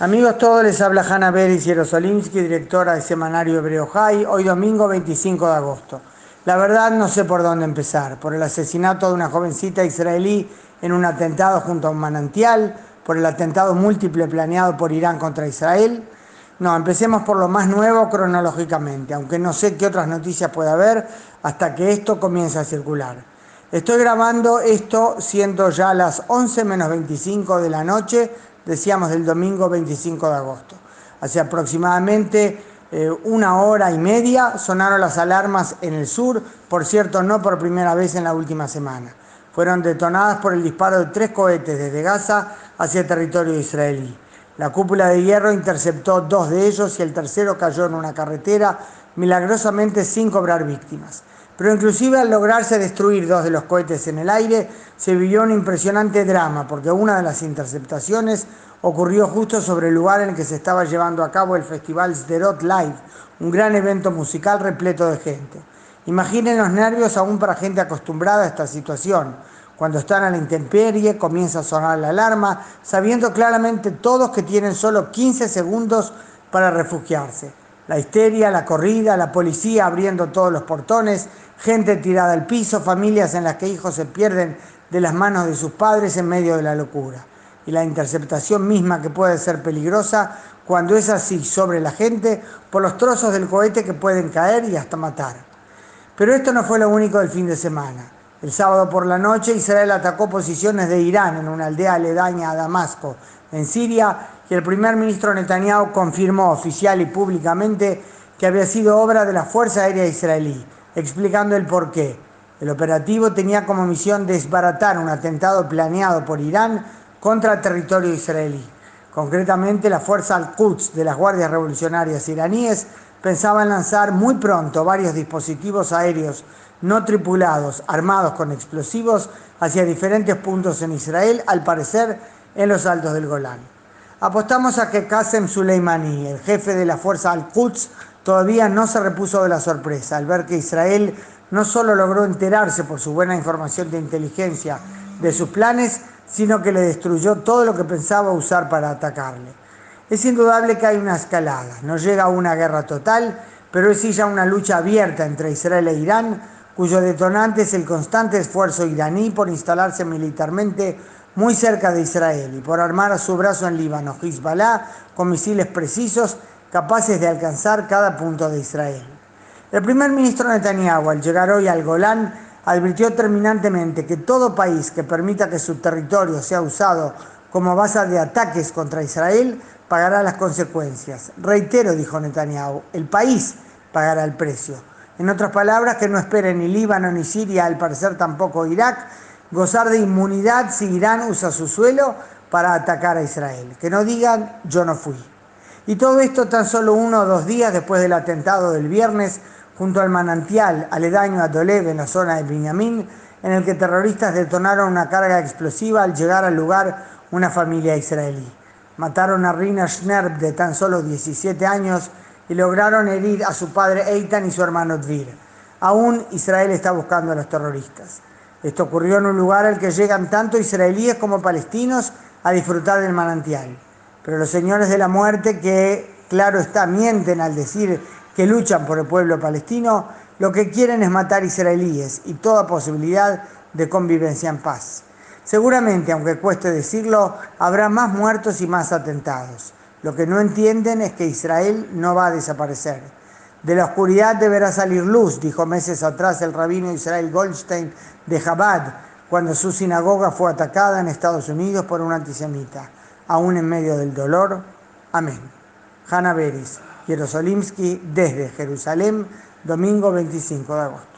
Amigos todos, les habla Hanna Beris Jerosolimsky, directora del semanario Hebreo High, hoy domingo 25 de agosto. La verdad no sé por dónde empezar, por el asesinato de una jovencita israelí en un atentado junto a un manantial, por el atentado múltiple planeado por Irán contra Israel. No, empecemos por lo más nuevo cronológicamente, aunque no sé qué otras noticias puede haber hasta que esto comience a circular. Estoy grabando esto siendo ya las 11 menos 25 de la noche decíamos del domingo 25 de agosto. Hace aproximadamente eh, una hora y media sonaron las alarmas en el sur, por cierto, no por primera vez en la última semana. Fueron detonadas por el disparo de tres cohetes desde Gaza hacia territorio israelí. La cúpula de hierro interceptó dos de ellos y el tercero cayó en una carretera, milagrosamente sin cobrar víctimas. Pero inclusive al lograrse destruir dos de los cohetes en el aire, se vivió un impresionante drama, porque una de las interceptaciones ocurrió justo sobre el lugar en el que se estaba llevando a cabo el festival Sderot Live, un gran evento musical repleto de gente. Imaginen los nervios aún para gente acostumbrada a esta situación. Cuando están a la intemperie, comienza a sonar la alarma, sabiendo claramente todos que tienen solo 15 segundos para refugiarse. La histeria, la corrida, la policía abriendo todos los portones, gente tirada al piso, familias en las que hijos se pierden de las manos de sus padres en medio de la locura. Y la interceptación misma que puede ser peligrosa cuando es así sobre la gente por los trozos del cohete que pueden caer y hasta matar. Pero esto no fue lo único del fin de semana. El sábado por la noche Israel atacó posiciones de Irán en una aldea aledaña a Damasco, en Siria, y el primer ministro Netanyahu confirmó oficial y públicamente que había sido obra de la Fuerza Aérea Israelí explicando el porqué. El operativo tenía como misión desbaratar un atentado planeado por Irán contra el territorio israelí. Concretamente, la fuerza Al-Quds de las Guardias Revolucionarias iraníes pensaba en lanzar muy pronto varios dispositivos aéreos no tripulados, armados con explosivos, hacia diferentes puntos en Israel, al parecer en los altos del Golán. Apostamos a que Qasem Soleimani, el jefe de la fuerza Al-Quds, todavía no se repuso de la sorpresa al ver que Israel no solo logró enterarse por su buena información de inteligencia de sus planes, sino que le destruyó todo lo que pensaba usar para atacarle. Es indudable que hay una escalada, no llega a una guerra total, pero es ya una lucha abierta entre Israel e Irán, cuyo detonante es el constante esfuerzo iraní por instalarse militarmente muy cerca de Israel y por armar a su brazo en Líbano, Hezbollah, con misiles precisos capaces de alcanzar cada punto de Israel. El primer ministro Netanyahu, al llegar hoy al Golán, advirtió terminantemente que todo país que permita que su territorio sea usado como base de ataques contra Israel pagará las consecuencias. Reitero, dijo Netanyahu, el país pagará el precio. En otras palabras, que no espere ni Líbano ni Siria, al parecer tampoco Irak, gozar de inmunidad si Irán usa su suelo para atacar a Israel. Que no digan yo no fui. Y todo esto tan solo uno o dos días después del atentado del viernes junto al manantial aledaño a Dolev en la zona de Binyamin, en el que terroristas detonaron una carga explosiva al llegar al lugar una familia israelí. Mataron a Rina Schnerb de tan solo 17 años y lograron herir a su padre Eitan y su hermano Dvir. Aún Israel está buscando a los terroristas. Esto ocurrió en un lugar al que llegan tanto israelíes como palestinos a disfrutar del manantial. Pero los señores de la muerte, que claro está, mienten al decir que luchan por el pueblo palestino, lo que quieren es matar israelíes y toda posibilidad de convivencia en paz. Seguramente, aunque cueste decirlo, habrá más muertos y más atentados. Lo que no entienden es que Israel no va a desaparecer. De la oscuridad deberá salir luz, dijo meses atrás el rabino Israel Goldstein de Chabad, cuando su sinagoga fue atacada en Estados Unidos por un antisemita aún en medio del dolor. Amén. Hanna Beris, Jerosolimsky, desde Jerusalén, domingo 25 de agosto.